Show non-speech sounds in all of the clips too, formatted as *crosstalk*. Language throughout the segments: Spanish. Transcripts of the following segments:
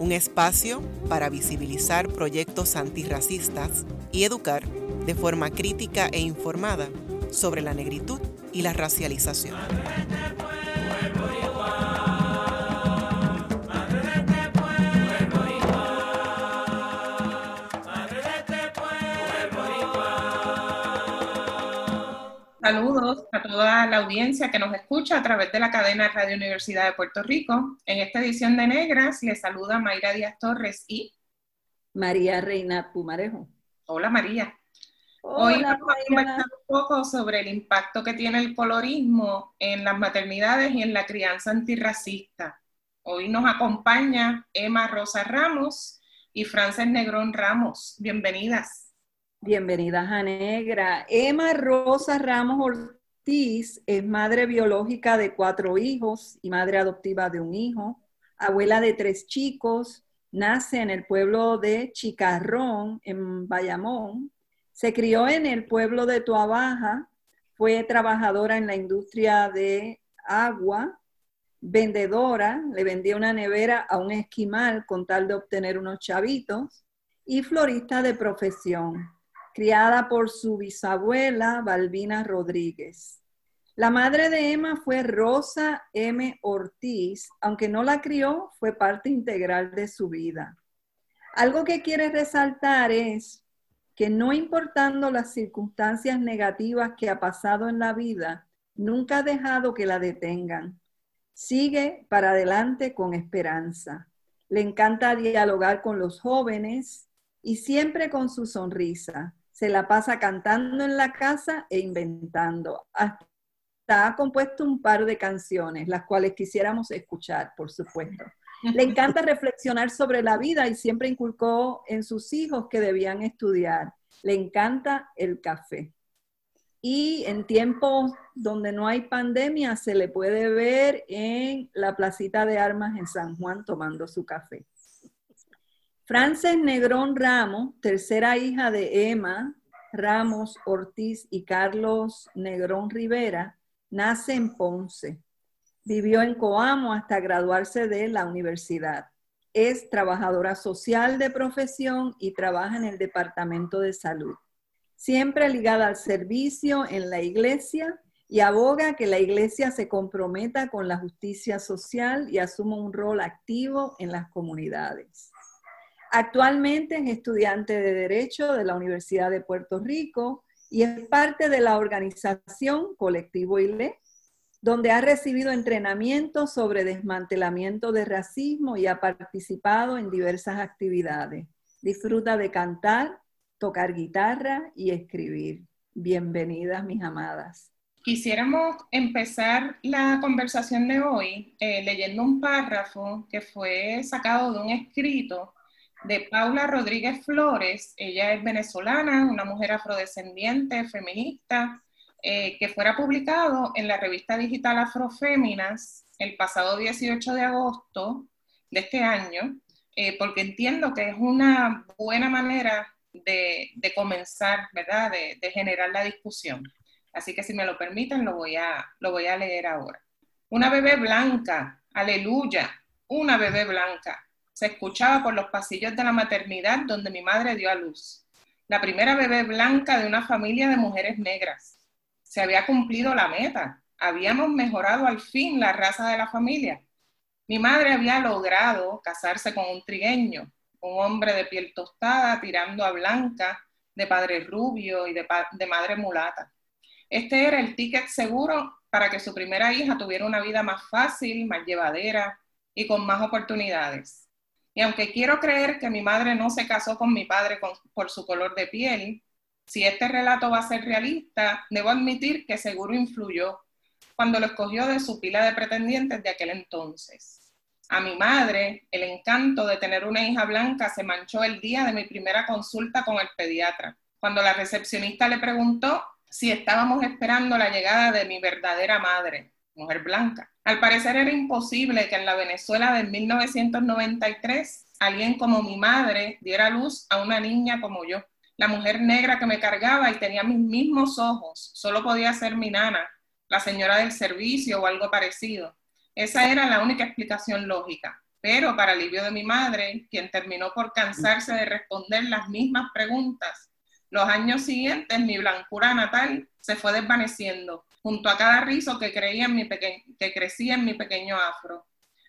un espacio para visibilizar proyectos antirracistas y educar de forma crítica e informada sobre la negritud y la racialización. Saludos a toda la audiencia que nos escucha a través de la cadena Radio Universidad de Puerto Rico. En esta edición de Negras les saluda Mayra Díaz Torres y María Reina Pumarejo. Hola María. Hoy vamos a conversar un poco sobre el impacto que tiene el colorismo en las maternidades y en la crianza antirracista. Hoy nos acompaña Emma Rosa Ramos y Frances Negrón Ramos. Bienvenidas. Bienvenidas a Negra. Emma Rosa Ramos Ortiz es madre biológica de cuatro hijos y madre adoptiva de un hijo, abuela de tres chicos, nace en el pueblo de Chicarrón, en Bayamón. Se crió en el pueblo de Tuabaja, fue trabajadora en la industria de agua, vendedora, le vendía una nevera a un esquimal con tal de obtener unos chavitos, y florista de profesión, criada por su bisabuela Balbina Rodríguez. La madre de Emma fue Rosa M. Ortiz, aunque no la crió, fue parte integral de su vida. Algo que quiere resaltar es que no importando las circunstancias negativas que ha pasado en la vida, nunca ha dejado que la detengan. Sigue para adelante con esperanza. Le encanta dialogar con los jóvenes y siempre con su sonrisa. Se la pasa cantando en la casa e inventando. Hasta ha compuesto un par de canciones, las cuales quisiéramos escuchar, por supuesto. Le encanta reflexionar sobre la vida y siempre inculcó en sus hijos que debían estudiar. Le encanta el café. Y en tiempos donde no hay pandemia, se le puede ver en la placita de armas en San Juan tomando su café. Frances Negrón Ramos, tercera hija de Emma Ramos Ortiz y Carlos Negrón Rivera, Nace en Ponce. Vivió en Coamo hasta graduarse de la universidad. Es trabajadora social de profesión y trabaja en el Departamento de Salud. Siempre ligada al servicio en la iglesia y aboga que la iglesia se comprometa con la justicia social y asuma un rol activo en las comunidades. Actualmente es estudiante de Derecho de la Universidad de Puerto Rico y es parte de la organización Colectivo ILE, donde ha recibido entrenamiento sobre desmantelamiento de racismo y ha participado en diversas actividades. Disfruta de cantar, tocar guitarra y escribir. Bienvenidas, mis amadas. Quisiéramos empezar la conversación de hoy eh, leyendo un párrafo que fue sacado de un escrito de Paula Rodríguez Flores. Ella es venezolana, una mujer afrodescendiente, feminista, eh, que fuera publicado en la revista digital Afroféminas el pasado 18 de agosto de este año, eh, porque entiendo que es una buena manera de, comenzar, ¿verdad?, de, de, generar la discusión. Así que si me lo permiten, lo voy, a, lo voy a leer ahora. Una bebé blanca, aleluya, una bebé blanca se escuchaba por los pasillos de la maternidad donde mi madre dio a luz. La primera bebé blanca de una familia de mujeres negras. Se había cumplido la meta. Habíamos mejorado al fin la raza de la familia. Mi madre había logrado casarse con un trigueño, un hombre de piel tostada tirando a blanca, de padre rubio y de, madre mulata. Este era el ticket seguro para que su primera hija tuviera una vida más fácil, más llevadera y con más oportunidades. Y aunque quiero creer que mi madre no se casó con mi padre por su color de piel, si este relato va a ser realista, debo admitir que seguro influyó cuando lo escogió de su pila de pretendientes de aquel entonces. A mi madre, el encanto de tener una hija blanca se manchó el día de mi primera consulta con el pediatra. cuando la recepcionista le preguntó si estábamos esperando la llegada de mi verdadera madre, mujer blanca. Al parecer era imposible que en la Venezuela de 1993 alguien como mi madre diera luz a una niña como yo. La mujer negra que me cargaba y tenía mis mismos ojos, solo podía ser mi nana, la señora del servicio o algo parecido. Esa era la única explicación lógica. Pero para alivio de mi madre, quien terminó por cansarse de responder las mismas preguntas, los años siguientes mi blancura natal se fue desvaneciendo, junto a cada rizo que, crecía en mi pequeño afro.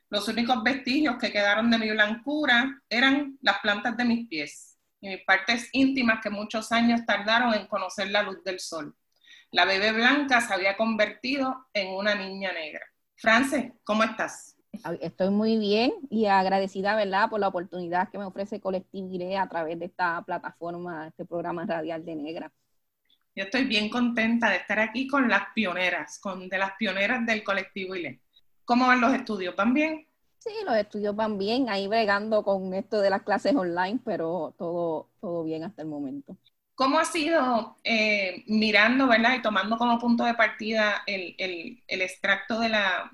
Los únicos vestigios que quedaron de mi blancura eran las plantas de mis pies y mis partes íntimas que muchos años tardaron en conocer la luz del sol. La bebé blanca se había convertido en una niña negra. France, ¿cómo estás? Estoy muy bien y agradecida, ¿verdad?, por la oportunidad que me ofrece Colectiviré a través de esta plataforma, este programa radial de Negra. Yo estoy bien contenta de estar aquí con las pioneras, con de las pioneras del colectivo ILE. ¿Cómo van los estudios? ¿Van bien? Sí, los estudios van bien, ahí bregando con esto de las clases online, pero todo, todo bien hasta el momento. ¿Cómo ha sido eh, mirando, verdad, y tomando como punto de partida el, extracto de la,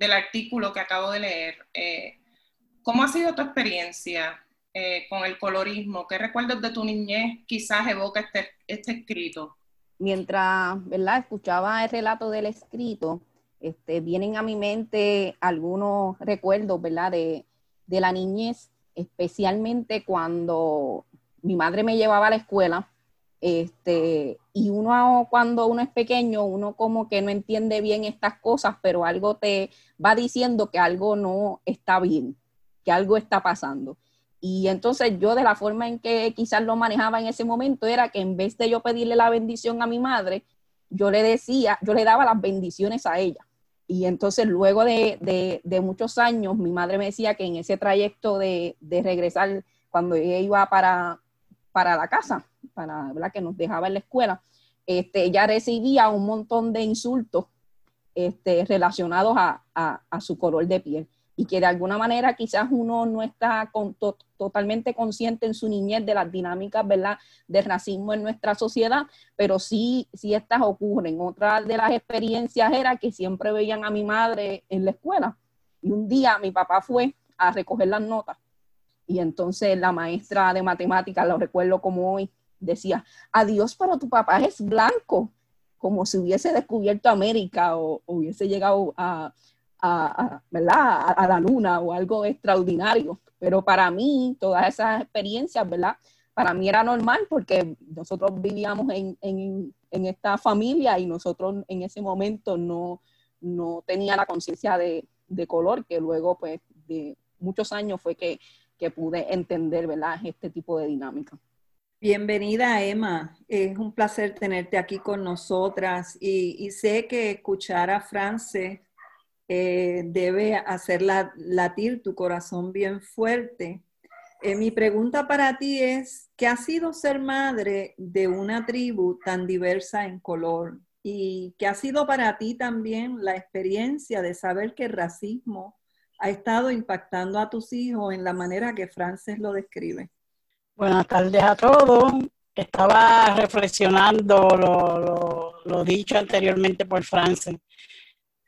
del artículo que acabo de leer? Eh, ¿Cómo ha sido tu experiencia eh, con el colorismo? ¿Qué recuerdos de tu niñez quizás evoca este, este escrito? Mientras, ¿verdad? Escuchaba el relato del escrito, este, vienen a mi mente algunos recuerdos, ¿verdad? De, de la niñez, especialmente cuando mi madre me llevaba a la escuela, este, y uno cuando uno es pequeño, uno como que no entiende bien estas cosas, pero algo te va diciendo que algo no está bien, que algo está pasando. Y entonces yo de la forma en que quizás lo manejaba en ese momento era que en vez de yo pedirle la bendición a mi madre, yo le decía, yo le daba las bendiciones a ella. Y entonces luego de, de, muchos años, mi madre me decía que en ese trayecto de, de regresar, cuando ella iba para, para la casa, para ¿verdad? que nos dejaba en la escuela, este, ella recibía un montón de insultos este, relacionados a, su color de piel y que de alguna manera quizás uno no está totalmente consciente en su niñez de las dinámicas ¿verdad? de racismo en nuestra sociedad, pero sí, sí estas ocurren. Otra de las experiencias era que siempre veían a mi madre en la escuela y un día mi papá fue a recoger las notas y entonces la maestra de matemáticas, lo recuerdo como hoy, decía, adiós, pero tu papá es blanco, como si hubiese descubierto América o, hubiese llegado a, a, la luna o algo extraordinario. Pero para mí, todas esas experiencias, ¿verdad? Para mí era normal porque nosotros vivíamos en, esta familia y nosotros en ese momento no, no la conciencia de, de color, que luego, pues, de muchos años fue que que pude entender, ¿verdad? Este tipo de dinámica. Bienvenida, Emma. Es un placer tenerte aquí con nosotras y, sé que escuchar a France eh, debe hacer latir tu corazón bien fuerte. Eh, mi pregunta para ti es, ¿qué ha sido ser madre de una tribu tan diversa en color? ¿Y qué ha sido para ti también la experiencia de saber que el racismo ha estado impactando a tus hijos en la manera que Frances lo describe? Buenas tardes a todos. Estaba reflexionando lo, dicho anteriormente por Frances.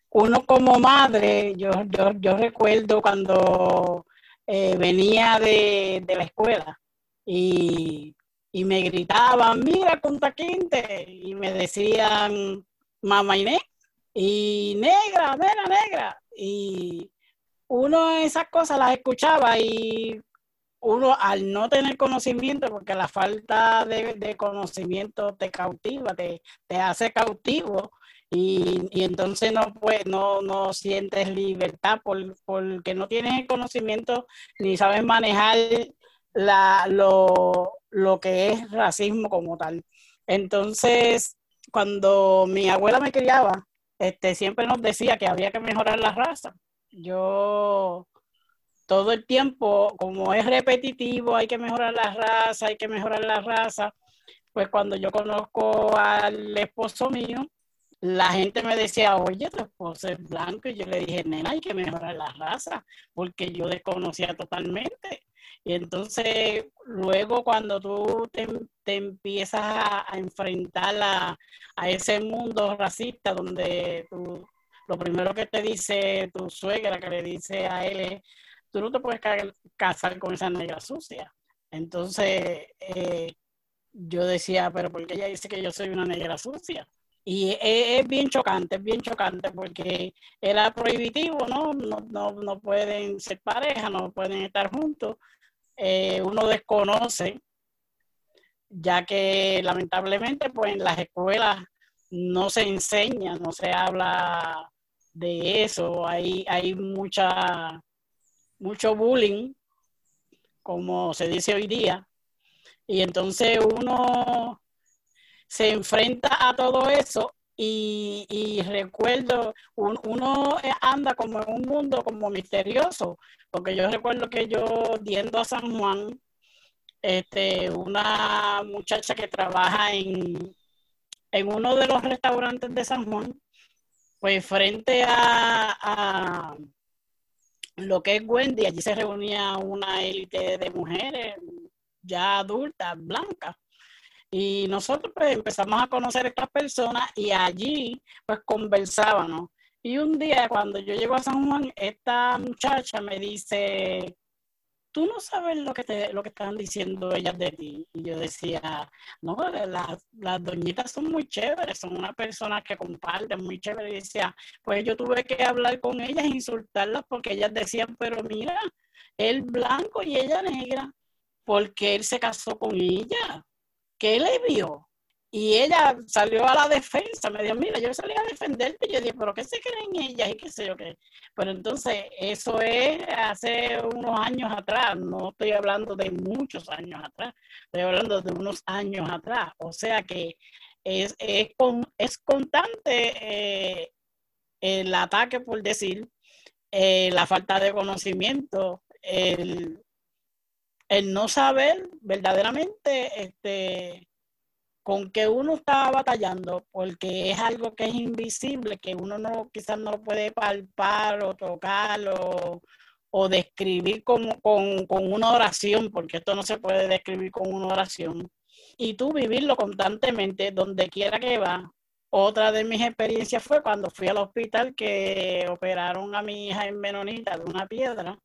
Uno como madre, yo, recuerdo cuando eh, venía de, la escuela y, me gritaban, mira, Punta Quinte, y me decían, mamá Inés, y negra, mira, negra. Y uno esas cosas las escuchaba y uno al no tener conocimiento, porque la falta de, conocimiento te cautiva, te, hace cautivo y, entonces no, pues, no, no sientes libertad porque no tienes el conocimiento ni sabes manejar la, lo, lo que es racismo como tal. Entonces, cuando mi abuela me criaba, este, siempre nos decía que había que mejorar la raza yo todo el tiempo, como es repetitivo, hay que mejorar la raza, hay que mejorar la raza, pues cuando yo conozco al esposo mío, la gente me decía, oye, tu esposo es blanco, y yo le dije, nena, hay que mejorar la raza, porque yo desconocía totalmente. Y entonces, luego cuando tú te, empiezas a, enfrentar a, ese mundo racista donde lo primero que te dice tu suegra, que le dice a él es, tú no te puedes casar con esa negra sucia. Entonces, eh, yo decía, pero ¿por qué ella dice que yo soy una negra sucia? Y es, bien chocante, es bien chocante porque era prohibitivo, ¿no? No, no, pueden ser pareja, no pueden estar juntos. Eh, uno desconoce, ya que lamentablemente pues en las escuelas no se enseña, no se habla de eso, hay, hay mucha, mucho bullying, como se dice hoy día, y entonces uno se enfrenta a todo eso y, recuerdo, uno anda como en un mundo como misterioso, porque yo recuerdo que yo yendo a San Juan, este, una muchacha que trabaja en, en uno de los restaurantes de San Juan, pues frente a, lo que es Wendy, allí se reunía una élite de mujeres ya adultas, blancas. Y nosotros pues empezamos a conocer a estas personas y allí pues conversábamos. Y un día cuando yo llego a San Juan, esta muchacha me dice, tú no sabes lo que te, lo que están diciendo ellas de ti. Y yo decía, no, las, las doñitas son muy chéveres, son una persona que comparten muy chévere. Y decía, pues yo tuve que hablar con ellas, insultarlas, porque ellas decían, pero mira, él blanco y ella negra, porque él se casó con ella. ¿Qué le vio? Y ella salió a la defensa, me dijo, mira, yo salí a defenderte. Yo dije, pero ¿qué se creen ellas? Y qué sé yo qué. Pero entonces, eso es hace unos años atrás, no estoy hablando de muchos años atrás, estoy hablando de unos años atrás. O sea que es, es, es constante eh, el ataque, por decir, eh, la falta de conocimiento, el, el no saber verdaderamente este, con que uno está batallando, porque es algo que es invisible, que uno no quizás no puede palpar o tocar o, describir como, con, con, una oración, porque esto no se puede describir con una oración. Y tú vivirlo constantemente donde quiera que va. Otra de mis experiencias fue cuando fui al hospital que operaron a mi hija en Menonita de una piedra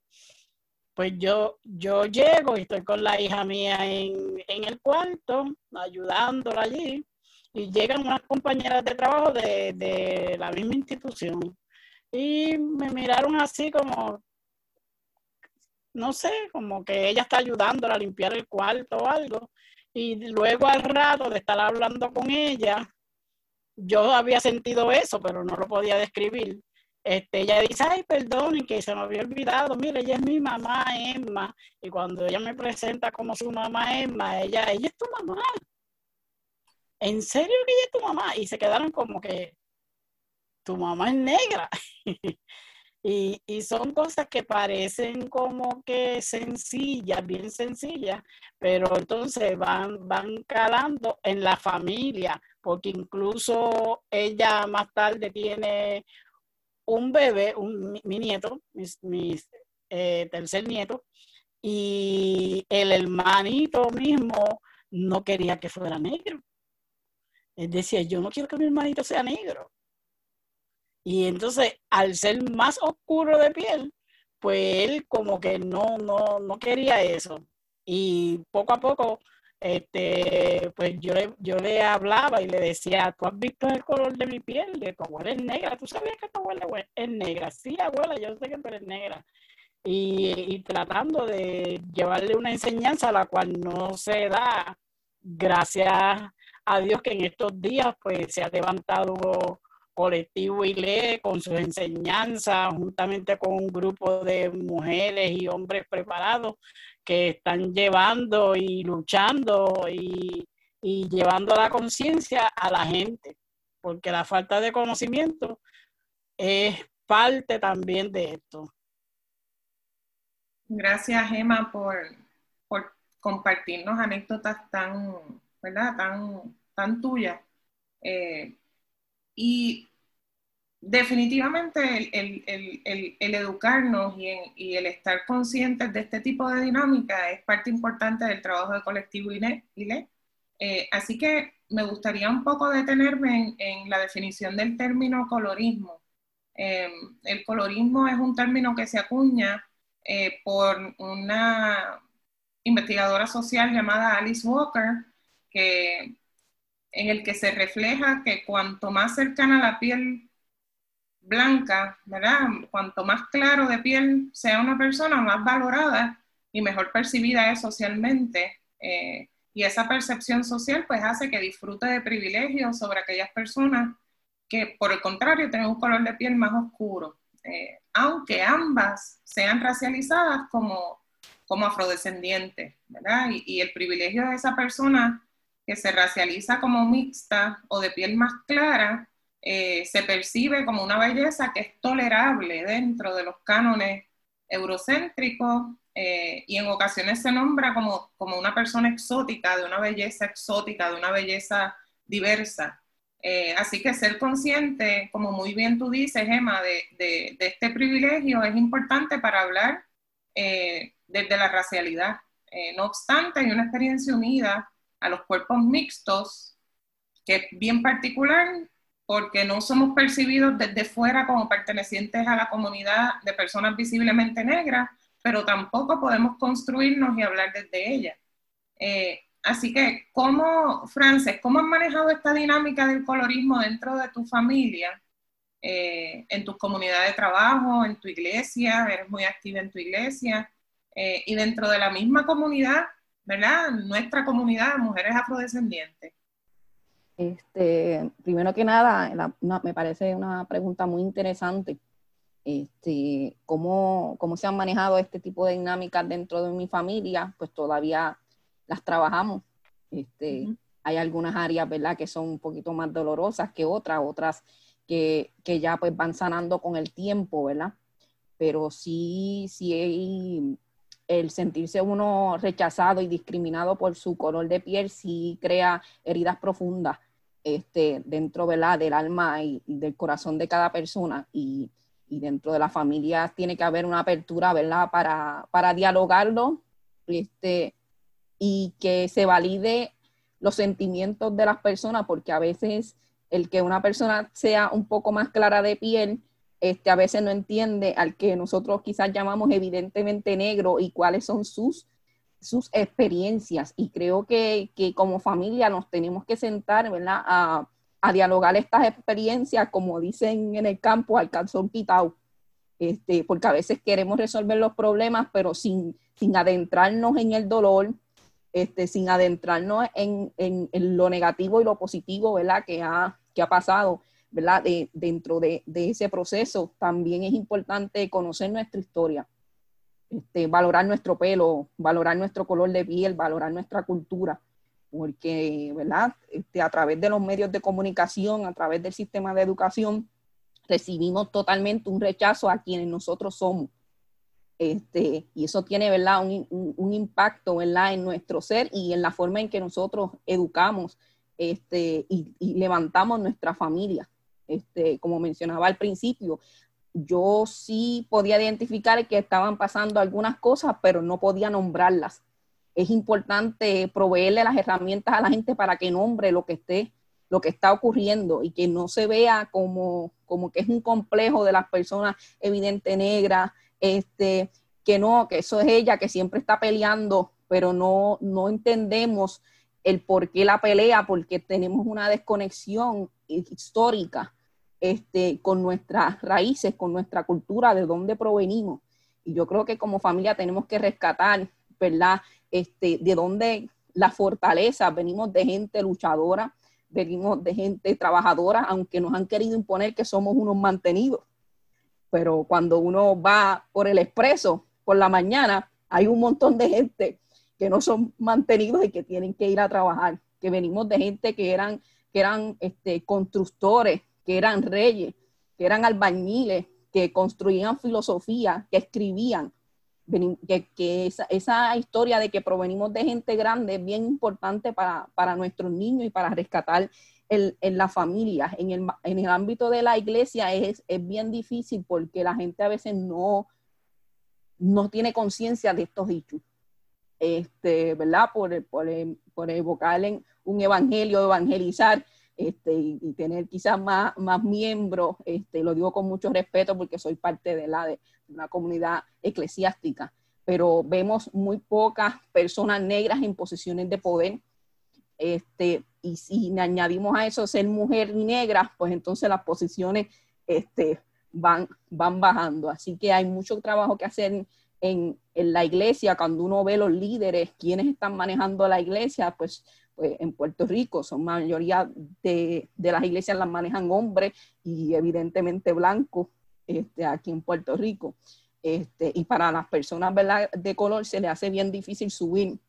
pues yo, yo llego y estoy con la hija mía en, el cuarto, ayudándola allí, y llegan unas compañeras de trabajo de, la misma institución. Y me miraron así como, no sé, como que ella está ayudándola a limpiar el cuarto o algo. Y luego al rato de estar hablando con ella, yo había sentido eso, pero no lo podía describir. Este, ella dice, ay, perdón, que se me había olvidado, mire, ella es mi mamá Emma, y cuando ella me presenta como su mamá Emma, ella, ella es tu mamá. ¿En serio que ella es tu mamá? Y se quedaron como que, tu mamá es negra. *laughs* y, y, son cosas que parecen como que sencillas, bien sencillas, pero entonces van, van calando en la familia, porque incluso ella más tarde tiene un bebé, un, mi nieto, mi, eh, tercer nieto, y el hermanito mismo no quería que fuera negro. Él decía, yo no quiero que mi hermanito sea negro. Y entonces, al ser más oscuro de piel, pues él como que no, no, no quería eso. Y poco a poco este, pues yo le, yo le hablaba y le decía, ¿tú has visto el color de mi piel? De tu abuela es negra. ¿Tú sabías que tu abuela es negra? Sí, abuela, yo sé que tú eres negra. Y, y tratando de llevarle una enseñanza a la cual no se da, gracias a Dios que en estos días pues se ha levantado colectivo ILE con sus enseñanzas, juntamente con un grupo de mujeres y hombres preparados que están llevando y luchando y, llevando la conciencia a la gente, porque la falta de conocimiento es parte también de esto. Gracias, Emma, por, por compartirnos anécdotas tan, ¿verdad? Tan, tan tuyas. Eh, y definitivamente el, educarnos y, el estar conscientes de este tipo de dinámica es parte importante del trabajo de colectivo ILE. Eh, así que me gustaría un poco detenerme en, la definición del término colorismo. Em, el colorismo es un término que se acuña eh, por una investigadora social llamada Alice Walker, en el que se refleja que cuanto más cercana a la piel blanca, ¿verdad? Cuanto más claro de piel sea una persona, más valorada y mejor percibida es socialmente. Eh, y esa percepción social pues hace que disfrute de privilegios sobre aquellas personas que por el contrario tienen un color de piel más oscuro, eh, aunque ambas sean racializadas como, como afrodescendientes, ¿verdad? Y, y el privilegio de esa persona que se racializa como mixta o de piel más clara, eh, se percibe como una belleza que es tolerable dentro de los cánones eurocéntricos eh, y en ocasiones se nombra como, como una persona exótica, de una belleza exótica, de una belleza diversa. Eh, así que ser consciente, como muy bien tú dices, Emma, de, de, este privilegio es importante para hablar desde la racialidad. no obstante, hay una experiencia unida a los cuerpos mixtos que es bien particular porque no somos percibidos desde fuera como pertenecientes a la comunidad de personas visiblemente negras, pero tampoco podemos construirnos y hablar desde ella. Eh, así que, ¿cómo, Frances, cómo has manejado esta dinámica del colorismo dentro de tu familia, eh, en tus comunidades de trabajo, en tu iglesia, eres muy activa en tu iglesia, eh, y dentro de la misma comunidad, ¿verdad? Nuestra comunidad mujeres afrodescendientes. Este, primero que nada, me parece una pregunta muy interesante. Este, ¿cómo, ¿Cómo se han manejado este tipo de dinámicas dentro de mi familia? Pues todavía las trabajamos. Este, Hay algunas áreas, ¿verdad?, que son un poquito más dolorosas que otras, otras que, que ya pues van sanando con el tiempo, ¿verdad? Pero sí, sí hay el sentirse uno rechazado y discriminado por su color de piel sí crea heridas profundas este, dentro ¿verdad? del alma y, del corazón de cada persona y, dentro de la familia tiene que haber una apertura ¿verdad? Para, para dialogarlo este, y que se valide los sentimientos de las personas, porque a veces el que una persona sea un poco más clara de piel, este, a veces no entiende al que nosotros quizás llamamos evidentemente negro y cuáles son sus sus experiencias y creo que, como familia nos tenemos que sentar, ¿verdad? A, dialogar estas experiencias, como dicen en el campo, al calzón quitado, este, porque a veces queremos resolver los problemas, pero sin, sin adentrarnos en el dolor, este, sin adentrarnos en, lo negativo y lo positivo, ¿verdad? Que ha, que ha pasado, ¿verdad? dentro de, de ese proceso, también es importante conocer nuestra historia este, valorar nuestro pelo, valorar nuestro color de piel, valorar nuestra cultura, porque, ¿verdad? Este, a través de los medios de comunicación, a través del sistema de educación, recibimos totalmente un rechazo a quienes nosotros somos. Este, y eso tiene, ¿verdad? Un, impacto. En nuestro ser y en la forma en que nosotros educamos este, y, levantamos nuestra familia. Como mencionaba al principio, yo sí podía identificar que estaban pasando algunas cosas, pero no podía nombrarlas. Es importante proveerle las herramientas a la gente para que nombre lo que esté, lo que está ocurriendo y que no se vea como, como que es un complejo de las personas evidente negras, este, que no, que eso es ella que siempre está peleando, pero no, no entendemos el por qué la pelea, porque tenemos una desconexión histórica este, con nuestras raíces, con nuestra cultura, de dónde provenimos. Y yo creo que como familia tenemos que rescatar, ¿verdad? Este, de dónde la fortaleza, venimos de gente luchadora, venimos de gente trabajadora, aunque nos han querido imponer que somos unos mantenidos. Pero cuando uno va por el expreso por la mañana, hay un montón de gente que no son mantenidos y que tienen que ir a trabajar, que venimos de gente que eran, que eran este, constructores, que eran reyes, que eran albañiles, que construían filosofía, que escribían. Que, esa, historia de que provenimos de gente grande es bien importante para, nuestros niños y para rescatar en, en la familia, en el, en el ámbito de la iglesia es, es bien difícil porque la gente a veces no, no tiene conciencia de estos hechos. Este, ¿verdad? Por, por, por evocar en un evangelio, evangelizar, este, y, tener quizás más, más miembros, este, lo digo con mucho respeto porque soy parte de la de una comunidad eclesiástica, pero vemos muy pocas personas negras en posiciones de poder. Este, y si añadimos a eso ser mujer negra, pues entonces las posiciones este, van, van bajando. Así que hay mucho trabajo que hacer en, en, la iglesia, cuando uno ve los líderes, quienes están manejando la iglesia, pues pues, en Puerto Rico, son mayoría de, de, las iglesias las manejan hombres y evidentemente blancos este, aquí en Puerto Rico. Este, y para las personas de color se le hace bien difícil subir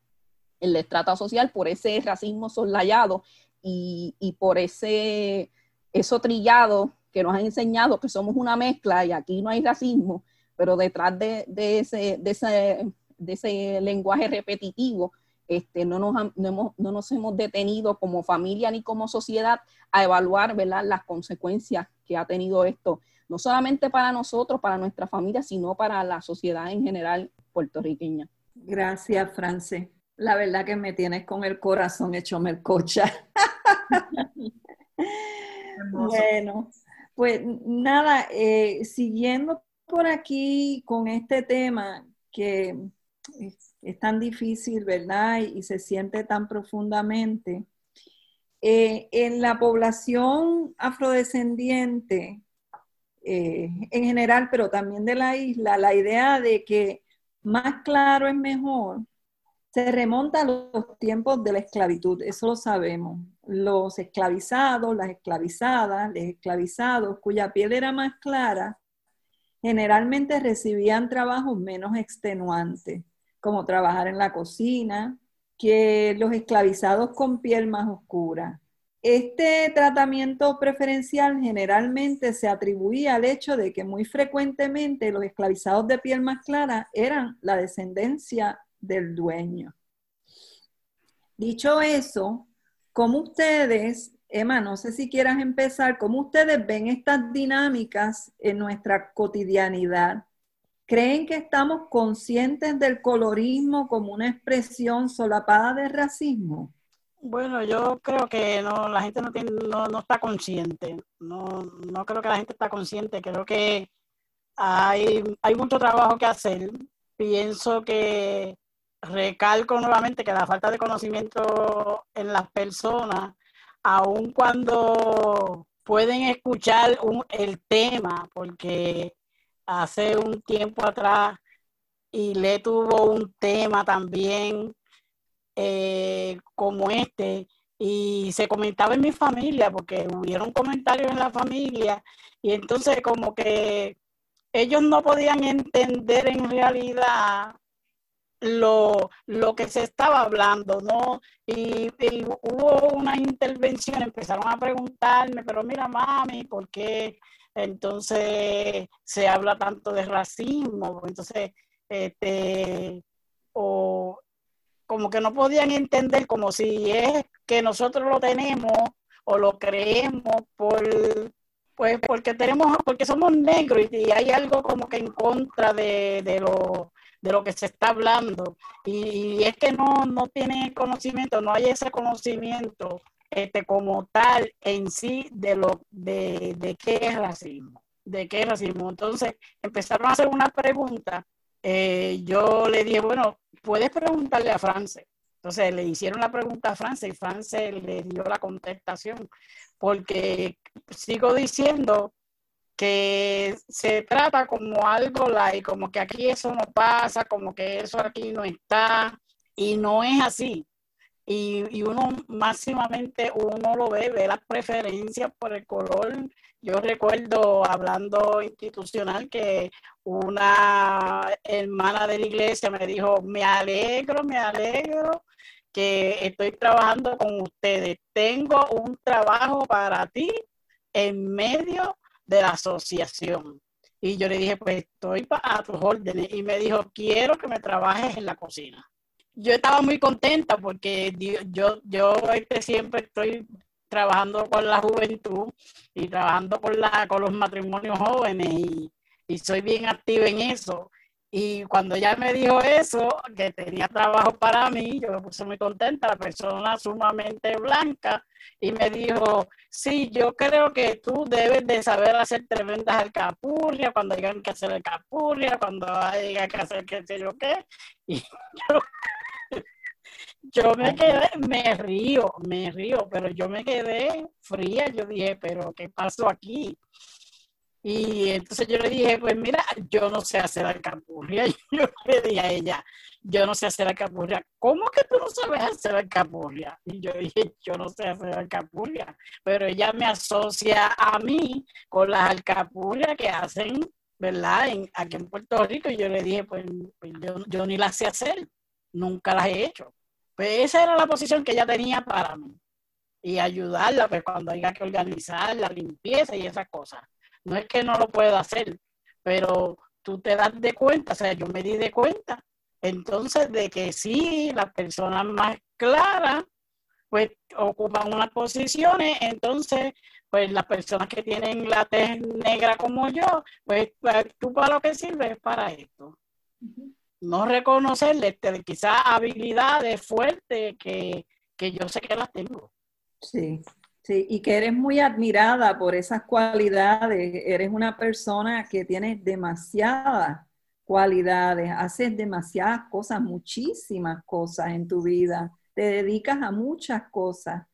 el estrata social por ese racismo soslayado y, y por ese eso trillado que nos han enseñado que somos una mezcla y aquí no hay racismo, pero detrás de, de, ese, de, ese, de ese lenguaje repetitivo este, no, nos, no, hemos, no, nos, hemos, detenido como familia ni como sociedad a evaluar ¿verdad? las consecuencias que ha tenido esto, no solamente para nosotros, para nuestra familia, sino para la sociedad en general puertorriqueña. Gracias, France. La verdad que me tienes con el corazón hecho mercocha. bueno, pues nada, eh, siguiendo por aquí con este tema que es tan difícil, ¿verdad? Y, se siente tan profundamente. Eh, en la población afrodescendiente, eh, en general, pero también de la isla, la idea de que más claro es mejor, se remonta a los tiempos de la esclavitud, eso lo sabemos. Los esclavizados, las esclavizadas, los esclavizados, cuya piel era más clara, generalmente recibían trabajos menos extenuantes como trabajar en la cocina, que los esclavizados con piel más oscura. Este tratamiento preferencial generalmente se atribuía al hecho de que muy frecuentemente los esclavizados de piel más clara eran la descendencia del dueño. Dicho eso, ¿cómo ustedes, Emma, no sé si quieras empezar, cómo ustedes ven estas dinámicas en nuestra cotidianidad? ¿Creen que estamos conscientes del colorismo como una expresión solapada de racismo? Bueno, yo creo que no, la gente no, tiene, no, está consciente. No, no creo que la gente está consciente. Creo que hay, hay mucho trabajo que hacer. Pienso que recalco nuevamente que la falta de conocimiento en las personas, aun cuando pueden escuchar el tema, porque hace un tiempo atrás y le tuvo un tema también eh, como este y se comentaba en mi familia porque hubieron comentarios en la familia y entonces como que ellos no podían entender en realidad lo, lo que se estaba hablando, ¿no? Y, y, hubo una intervención, empezaron a preguntarme, pero mira, mami, ¿por qué entonces se habla tanto de racismo, entonces, este, o como que no podían entender como si es que nosotros lo tenemos o lo creemos por pues porque tenemos porque somos negros y hay algo como que en contra de, de lo de lo que se está hablando. Y, es que no no tiene conocimiento no hay ese conocimiento este, como tal en sí de lo de, de qué es racismo, de qué es racismo. Entonces empezaron a hacer una pregunta. Eh, yo le dije, bueno, puedes preguntarle a France. Entonces le hicieron la pregunta a France y France le dio la contestación, porque sigo diciendo que se trata como algo like, como que aquí eso no pasa, como que eso aquí no está, y no es así y, uno máximamente uno lo ve, ve las preferencias por el color. Yo recuerdo hablando institucional que una hermana de la iglesia me dijo, me alegro, me alegro que estoy trabajando con ustedes. Tengo un trabajo para ti en medio de la asociación. Y yo le dije, pues estoy a tus órdenes. Y me dijo, quiero que me trabajes en la cocina yo estaba muy contenta porque yo, yo este, siempre estoy trabajando con la juventud y trabajando con, la, con los matrimonios jóvenes y, y soy bien activa en eso. Y cuando ella me dijo eso, que tenía trabajo para mí, yo me puse muy contenta, la persona sumamente blanca, y me dijo, sí, yo creo que tú debes de saber hacer tremendas alcapurrias, cuando hayan que hacer alcapurria, cuando haya que hacer qué sé yo qué. *laughs* Y yo, yo me quedé, me río, me río, pero yo me quedé fría, yo dije, pero ¿qué pasó aquí? Y entonces yo le dije, pues mira, yo no sé hacer alcapurria. *laughs* Yo le dije a ella, yo no sé hacer alcapurria. ¿Cómo que tú no sabes hacer alcapurria? Y yo dije, yo no sé hacer alcapurria. Pero ella me asocia a mí con las alcapurrias que hacen, ¿verdad? Aquí en Puerto Rico. Y yo le dije, pues, pues yo, yo ni las sé hacer. Nunca las he hecho. Pues esa era la posición que ella tenía para mí. Y ayudarla, pues cuando haya que organizar la limpieza y esas cosas no es que no lo pueda hacer, pero tú te das de cuenta, o sea, yo me di de cuenta, entonces de que sí, las personas más claras, pues ocupan unas posiciones, entonces, pues las personas que tienen la tez negra como yo, pues, pues tú para lo que sirves es para esto. No reconocerle este, quizás habilidades fuertes que, que yo sé que las tengo. Sí, Sí, y que eres muy admirada por esas cualidades. Eres una persona que tiene demasiadas cualidades, haces demasiadas cosas, muchísimas cosas en tu vida. Te dedicas a muchas cosas.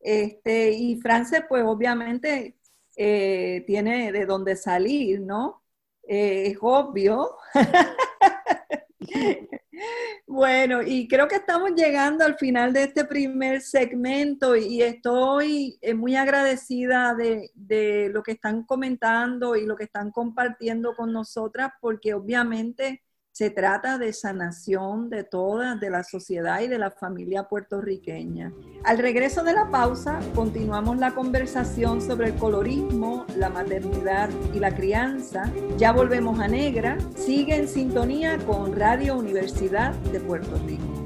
Este, y Frances, pues obviamente eh, tiene de dónde salir, ¿no? Eh, es obvio. *laughs* *laughs* Bueno, y creo que estamos llegando al final de este primer segmento y estoy eh, muy agradecida de, de, lo que están comentando y lo que están compartiendo con nosotras, porque obviamente se trata de sanación de toda, de la sociedad y de la familia puertorriqueña. Al regreso de la pausa, continuamos la conversación sobre el colorismo, la maternidad y la crianza. Ya volvemos a Negra. Sigue en sintonía con Radio Universidad de Puerto Rico.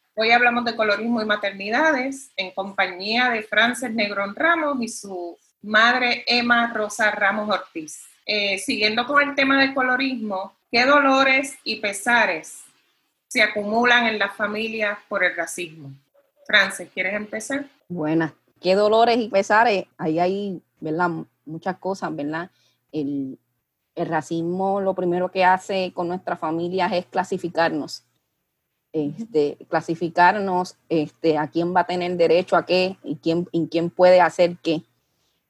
Hoy hablamos de colorismo y maternidades en compañía de Frances Negrón Ramos y su madre Emma Rosa Ramos Ortiz. Eh, siguiendo con el tema del colorismo, ¿qué dolores y pesares se acumulan en las familias por el racismo? Frances, ¿quieres empezar? Buenas. ¿Qué dolores y pesares? Ahí hay. Muchas cosas, ¿verdad? El, el racismo lo primero que hace con nuestras familias es clasificarnos este, clasificarnos este, a quién va a tener derecho a qué y quién, y quién puede hacer qué.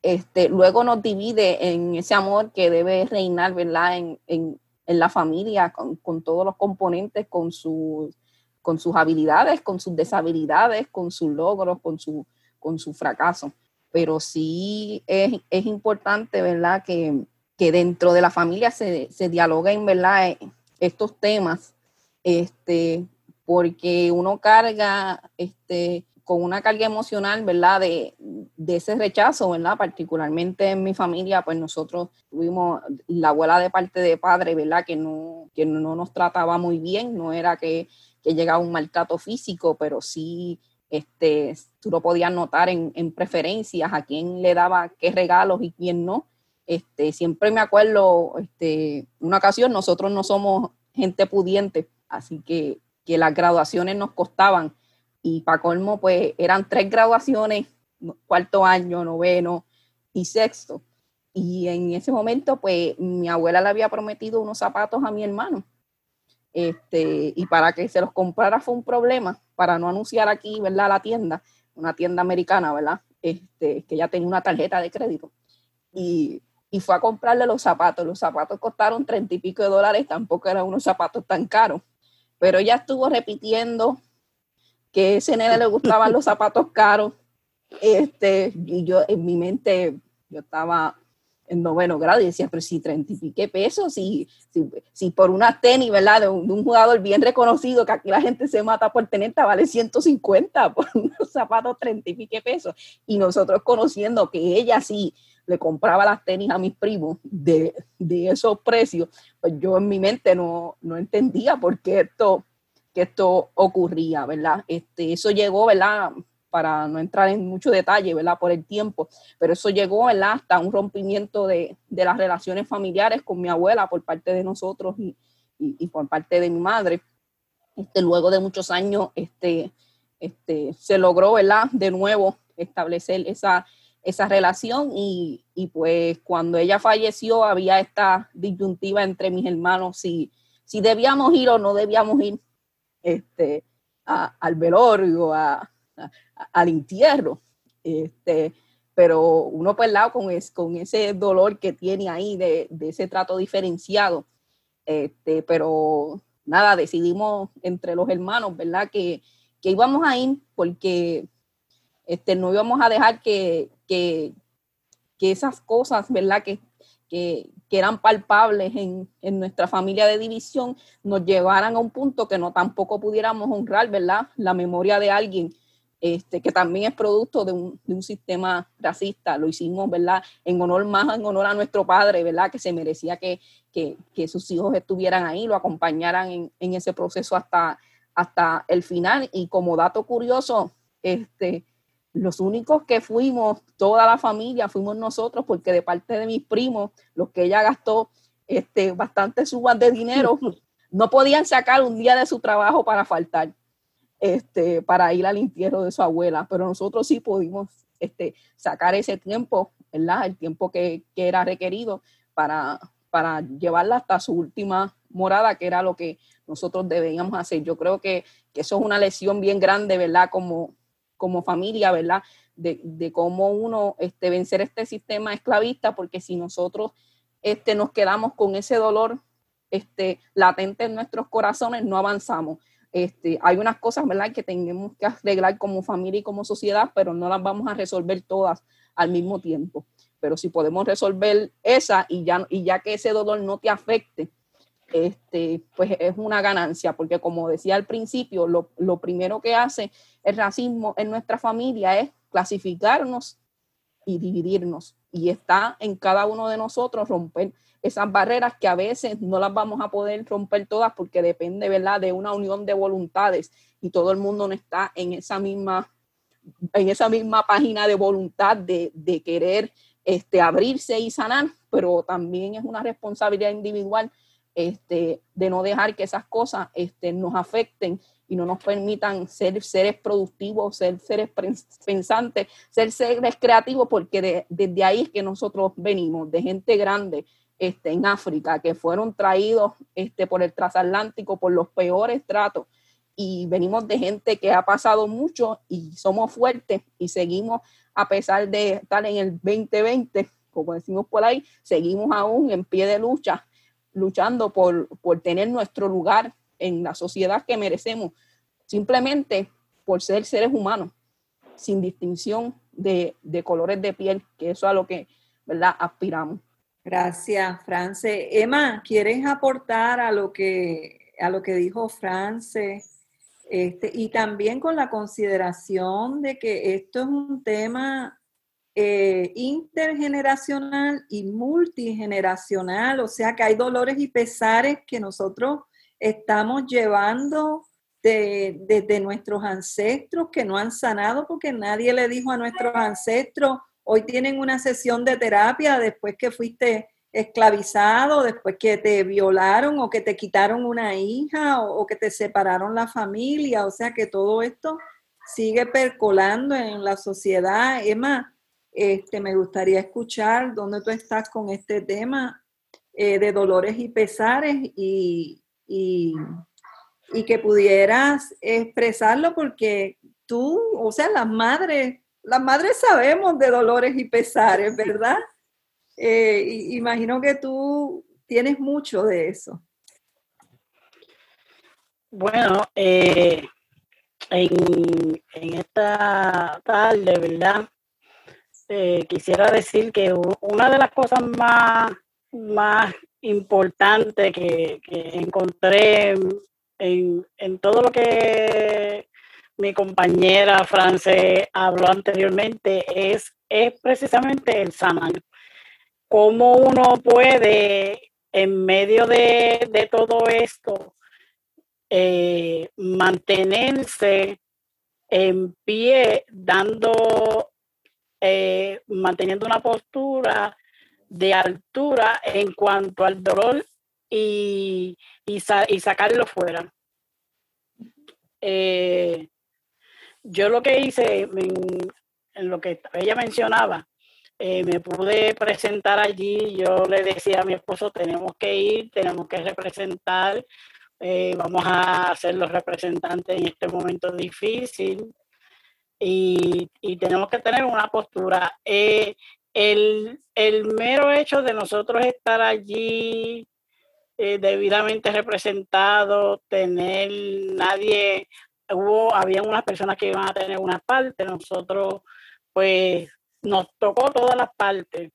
Este, luego nos divide en ese amor que debe reinar ¿verdad? En, en, en la familia, con, con, todos los componentes, con, sus con sus habilidades, con sus deshabilidades, con sus logros, con su, con su fracaso. Pero sí es, es importante ¿verdad? Que, que, dentro de la familia se, se dialoguen ¿verdad? estos temas este, porque uno carga este, con una carga emocional, ¿verdad? De, de, ese rechazo, ¿verdad? Particularmente en mi familia, pues nosotros tuvimos la abuela de parte de padre, ¿verdad? Que no, que no nos trataba muy bien, no era que, que llegaba un maltrato físico, pero sí, este, tú lo podías notar en, en preferencias, a quién le daba qué regalos y quién no. Este, siempre me acuerdo, este, una ocasión nosotros no somos gente pudiente, así que las graduaciones nos costaban y para colmo pues eran tres graduaciones, cuarto año, noveno y sexto. Y en ese momento pues mi abuela le había prometido unos zapatos a mi hermano. Este, y para que se los comprara fue un problema, para no anunciar aquí, ¿verdad? La tienda, una tienda americana, ¿verdad? Este, que ya tenía una tarjeta de crédito. Y, y fue a comprarle los zapatos. Los zapatos costaron treinta y pico de dólares, tampoco eran unos zapatos tan caros pero ella estuvo repitiendo que a ese nene le gustaban los zapatos caros. Este, y yo en mi mente, yo estaba en noveno grado y decía, pero si treinta y qué pesos, si, si, por una tenis, ¿verdad? De un, jugador bien reconocido, que aquí la gente se mata por tener, vale 150 por *laughs* unos zapatos treinta y qué pesos. Y nosotros conociendo que ella sí le compraba las tenis a mis primos de, de esos precios, pues yo en mi mente no, no entendía por qué esto, que esto ocurría, ¿verdad? Este, eso llegó, ¿verdad? para no entrar en mucho detalle, ¿verdad? Por el tiempo, pero eso llegó, ¿verdad? Hasta un rompimiento de, de las relaciones familiares con mi abuela por parte de nosotros y, y, por parte de mi madre. Este, luego de muchos años, este, este, se logró, ¿verdad? De nuevo establecer esa, esa relación y, y, pues cuando ella falleció había esta disyuntiva entre mis hermanos si, si debíamos ir o no debíamos ir este, a, al velorio, a, al entierro. Este, pero uno pues lado con, es, con ese dolor que tiene ahí de, ese trato diferenciado. Este, pero nada, decidimos entre los hermanos, ¿verdad? Que, íbamos a ir porque este, no íbamos a dejar que, que, esas cosas, ¿verdad? Que, que, eran palpables en, en, nuestra familia de división nos llevaran a un punto que no tampoco pudiéramos honrar, ¿verdad? La memoria de alguien este, que también es producto de un, de un, sistema racista. Lo hicimos, ¿verdad? En honor más, en honor a nuestro padre, ¿verdad? Que se merecía que, que, que sus hijos estuvieran ahí, lo acompañaran en, en, ese proceso hasta, hasta el final. Y como dato curioso, este, los únicos que fuimos, toda la familia, fuimos nosotros, porque de parte de mis primos, los que ella gastó este, bastante subas de dinero, *laughs* no podían sacar un día de su trabajo para faltar este, para ir al entierro de su abuela, pero nosotros sí pudimos este, sacar ese tiempo, ¿verdad? El tiempo que, que era requerido para, para llevarla hasta su última morada, que era lo que nosotros debíamos hacer. Yo creo que, que eso es una lesión bien grande, ¿verdad? Como, como familia, ¿verdad? De, cómo uno este, vencer este sistema esclavista, porque si nosotros este, nos quedamos con ese dolor este, latente en nuestros corazones, no avanzamos. Este, hay unas cosas, ¿verdad?, que tenemos que arreglar como familia y como sociedad, pero no las vamos a resolver todas al mismo tiempo. Pero si podemos resolver esa y ya, y ya que ese dolor no te afecte, este, pues es una ganancia, porque como decía al principio, lo, lo primero que hace el racismo en nuestra familia es clasificarnos y dividirnos. Y está en cada uno de nosotros romper esas barreras que a veces no las vamos a poder romper todas porque depende, ¿verdad?, de una unión de voluntades y todo el mundo no está en esa misma, en esa misma página de voluntad de, de querer este, abrirse y sanar, pero también es una responsabilidad individual este, de no dejar que esas cosas este, nos afecten y no nos permitan ser seres productivos, ser seres pensantes, ser seres creativos, porque desde ahí es que nosotros venimos, de gente grande, este, en África, que fueron traídos este, por el transatlántico por los peores tratos. Y venimos de gente que ha pasado mucho y somos fuertes y seguimos, a pesar de estar en el 2020, como decimos por ahí, seguimos aún en pie de lucha, luchando por, por tener nuestro lugar en la sociedad que merecemos, simplemente por ser seres humanos, sin distinción de, de colores de piel, que eso es a lo que ¿verdad? aspiramos. Gracias, France. Emma, ¿quieres aportar a lo que, a lo que dijo France? Este, y también con la consideración de que esto es un tema eh, intergeneracional y multigeneracional, o sea que hay dolores y pesares que nosotros estamos llevando desde de, nuestros ancestros que no han sanado porque nadie le dijo a nuestros ancestros, Hoy tienen una sesión de terapia después que fuiste esclavizado, después que te violaron o que te quitaron una hija o, que te separaron la familia. O sea que todo esto sigue percolando en la sociedad. Emma, este, me gustaría escuchar dónde tú estás con este tema eh, de dolores y pesares y, y, y que pudieras expresarlo porque tú, o sea, las madres las madres sabemos de dolores y pesares, ¿verdad? Eh, imagino que tú tienes mucho de eso. Bueno, eh, en, esta tarde, ¿verdad? Eh, quisiera decir que una de las cosas más, más importantes que, encontré en, en, todo lo que mi compañera France habló anteriormente es, es precisamente el saman. Cómo uno puede, en medio de, de todo esto, eh, mantenerse en pie, dando, eh, manteniendo una postura de altura en cuanto al dolor y, y, sacarlo fuera. Eh, yo lo que hice, en, lo que ella mencionaba, me pude presentar allí, yo le decía a mi esposo, tenemos que ir, tenemos que representar eh, vamos a ser los representantes en este momento difícil y, tenemos que tener una postura. Eh, el, mero hecho de nosotros estar allí eh, debidamente representados, tener nadie, hubo, había unas personas que iban a tener una parte, nosotros pues nos tocó todas las partes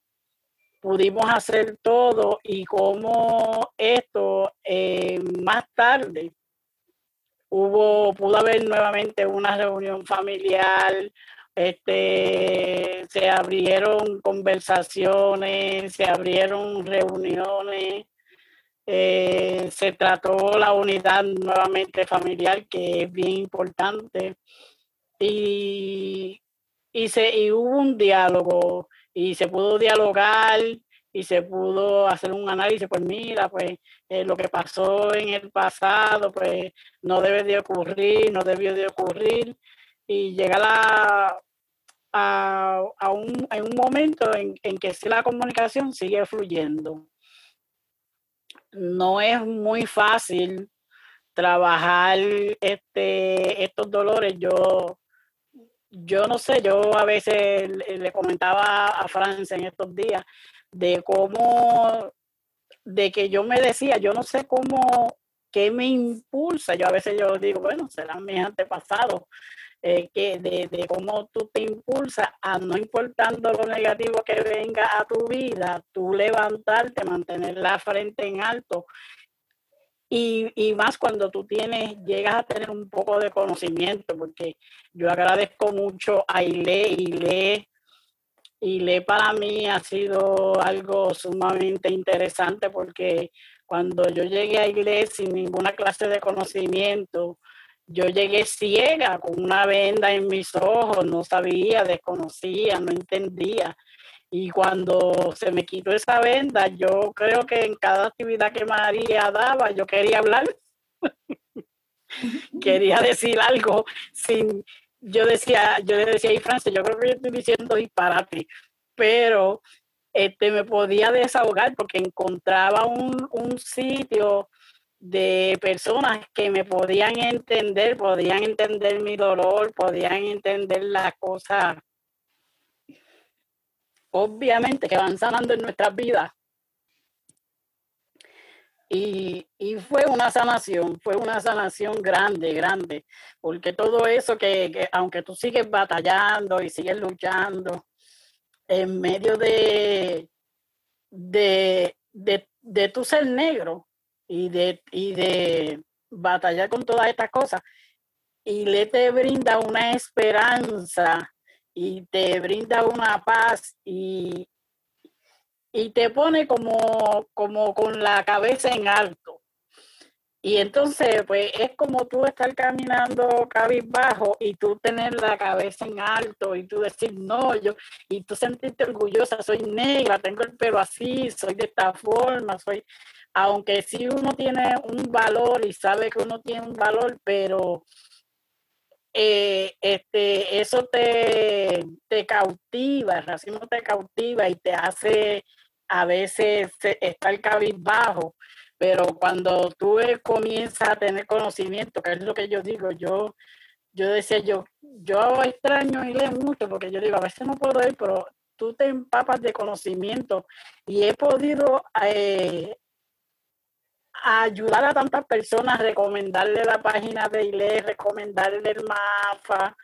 pudimos hacer todo y como esto eh, más tarde hubo, pudo haber nuevamente una reunión familiar, este, se abrieron conversaciones, se abrieron reuniones, eh, se trató la unidad nuevamente familiar, que es bien importante, y, y, se, y hubo un diálogo y se pudo dialogar y se pudo hacer un análisis, pues mira, pues eh, lo que pasó en el pasado, pues no debe de ocurrir, no debió de ocurrir, y llegar a, a, un, en un momento en, en que la comunicación sigue fluyendo. No es muy fácil trabajar este, estos dolores. Yo yo no sé, yo a veces le comentaba a Francia en estos días de cómo, de que yo me decía, yo no sé cómo, qué me impulsa. Yo a veces yo digo, bueno, serán mis antepasados, eh, que de, de, cómo tú te impulsas a no importando lo negativo que venga a tu vida, tú levantarte, mantener la frente en alto y, y, más cuando tú tienes, llegas a tener un poco de conocimiento, porque yo agradezco mucho a Ile, Ile, Ile para mí ha sido algo sumamente interesante porque cuando yo llegué a Ile sin ninguna clase de conocimiento, yo llegué ciega, con una venda en mis ojos, no sabía, desconocía, no entendía. Y cuando se me quitó esa venda, yo creo que en cada actividad que María daba, yo quería hablar. *laughs* quería decir algo sin yo decía, yo decía a Francia, yo creo que yo estoy diciendo disparate, pero este me podía desahogar porque encontraba un, un sitio de personas que me podían entender, podían entender mi dolor, podían entender las cosas obviamente que van sanando en nuestras vidas. Y, fue una sanación, fue una sanación grande, grande, porque todo eso que, aunque tú sigues batallando y sigues luchando, en medio de, de, de, tu ser negro y de, y de batallar con todas estas cosas, y le te brinda una esperanza y te brinda una paz y, y te pone como, como con la cabeza en alto. Y entonces, pues es como tú estar caminando cabizbajo y tú tener la cabeza en alto y tú decir, no, yo, y tú sentirte orgullosa, soy negra, tengo el pelo así, soy de esta forma, soy, aunque sí uno tiene un valor y sabe que uno tiene un valor, pero eh, este, eso te, te cautiva, el racismo te cautiva y te hace a veces estar cabizbajo, pero cuando tú comienzas a tener conocimiento, que es lo que yo digo, yo, yo decía, yo, yo extraño y leo mucho, porque yo digo, a veces no puedo ir, pero tú te empapas de conocimiento y he podido eh, ayudar a tantas personas, recomendarle la página de ILE, recomendarle el MAFA,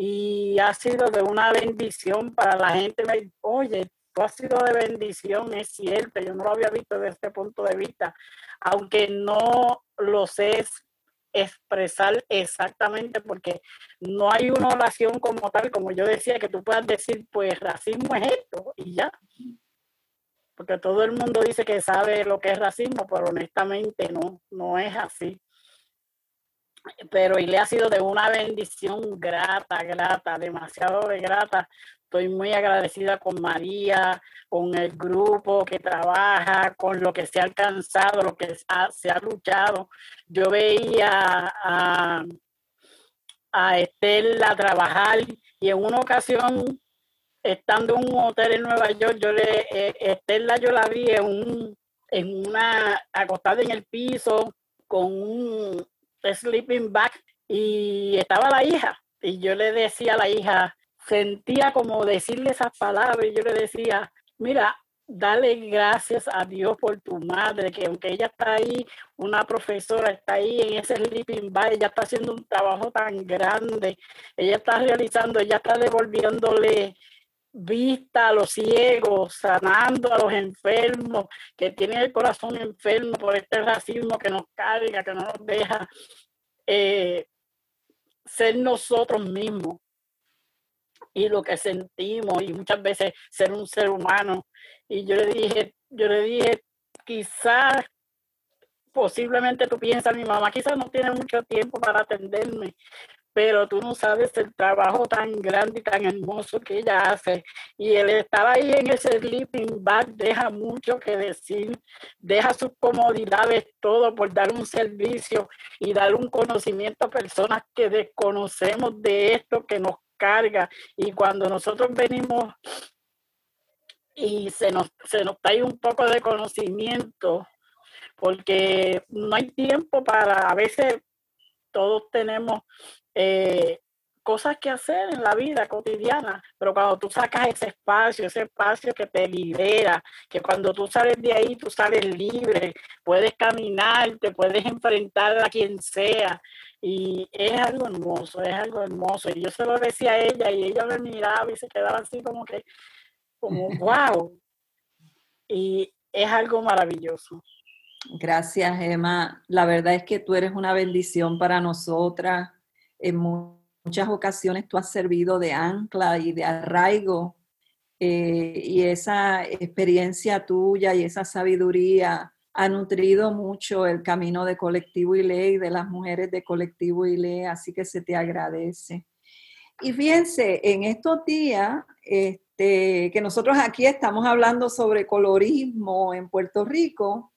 y ha sido de una bendición para la gente. Oye, tú has sido de bendición, es cierto, yo no lo había visto desde este punto de vista, aunque no lo sé expresar exactamente porque no hay una oración como tal, como yo decía, que tú puedas decir, pues racismo es esto y ya. Porque todo el mundo dice que sabe lo que es racismo, pero honestamente no, no es así pero y le ha sido de una bendición grata, grata, demasiado de grata. Estoy muy agradecida con María, con el grupo que trabaja, con lo que se ha alcanzado, lo que se ha luchado. Yo veía a, a Estela trabajar y en una ocasión, estando en un hotel en Nueva York, yo le, eh, Estela yo la vi en, un, en una, acostada en el piso con un, sleeping bag y estaba la hija y yo le decía a la hija, sentía como decirle esas palabras y yo le decía, mira, dale gracias a Dios por tu madre, que aunque ella está ahí, una profesora está ahí en ese sleeping bag, ella está haciendo un trabajo tan grande, ella está realizando, ella está devolviéndole vista a los ciegos, sanando a los enfermos, que tienen el corazón enfermo por este racismo que nos carga, que no nos deja eh, ser nosotros mismos y lo que sentimos y muchas veces ser un ser humano. Y yo le dije, yo le dije, quizás posiblemente tú piensas, mi mamá quizás no tiene mucho tiempo para atenderme, pero tú no sabes el trabajo tan grande y tan hermoso que ella hace. Y el estar ahí en ese sleeping bag deja mucho que decir, deja sus comodidades, todo por dar un servicio y dar un conocimiento a personas que desconocemos de esto que nos carga. Y cuando nosotros venimos y se nos, se nos trae un poco de conocimiento, porque no hay tiempo para, a veces todos tenemos eh, cosas que hacer en la vida cotidiana, pero cuando tú sacas ese espacio, ese espacio que te libera, que cuando tú sales de ahí, tú sales libre, puedes caminar, te puedes enfrentar a quien sea, y es algo hermoso, es algo hermoso. Y yo se lo decía a ella y ella me miraba y se quedaba así como que, como, *laughs* wow. Y es algo maravilloso. Gracias, Emma. La verdad es que tú eres una bendición para nosotras en muchas ocasiones tú has servido de ancla y de arraigo eh, y esa experiencia tuya y esa sabiduría ha nutrido mucho el camino de Colectivo y Ley, de las mujeres de Colectivo y Ley, así que se te agradece. Y fíjense, en estos días este, que nosotros aquí estamos hablando sobre colorismo en Puerto Rico,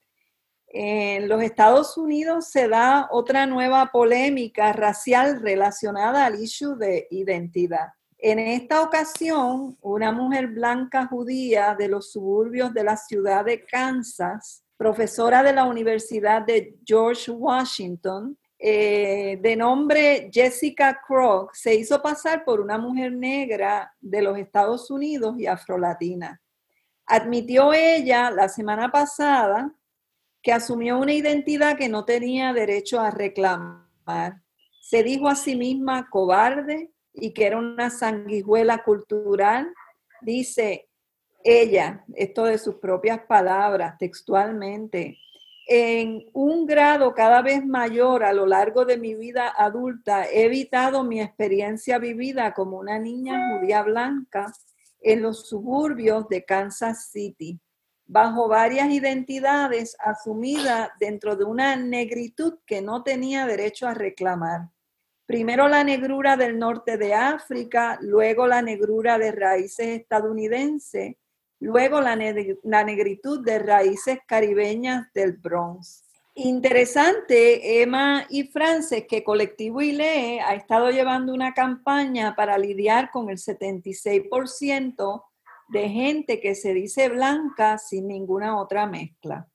en los Estados Unidos se da otra nueva polémica racial relacionada al issue de identidad. En esta ocasión, una mujer blanca judía de los suburbios de la ciudad de Kansas, profesora de la Universidad de George Washington, eh, de nombre Jessica Krog, se hizo pasar por una mujer negra de los Estados Unidos y afrolatina. Admitió ella la semana pasada que asumió una identidad que no tenía derecho a reclamar. Se dijo a sí misma cobarde y que era una sanguijuela cultural. Dice ella, esto de sus propias palabras, textualmente, en un grado cada vez mayor a lo largo de mi vida adulta, he evitado mi experiencia vivida como una niña judía blanca en los suburbios de Kansas City bajo varias identidades asumida dentro de una negritud que no tenía derecho a reclamar. Primero la negrura del norte de África, luego la negrura de raíces estadounidenses, luego la, negritud de raíces caribeñas del Bronx. Interesante, Emma y Frances, que Colectivo ILE ha estado llevando una campaña para lidiar con el 76% de gente que se dice blanca sin ninguna otra mezcla,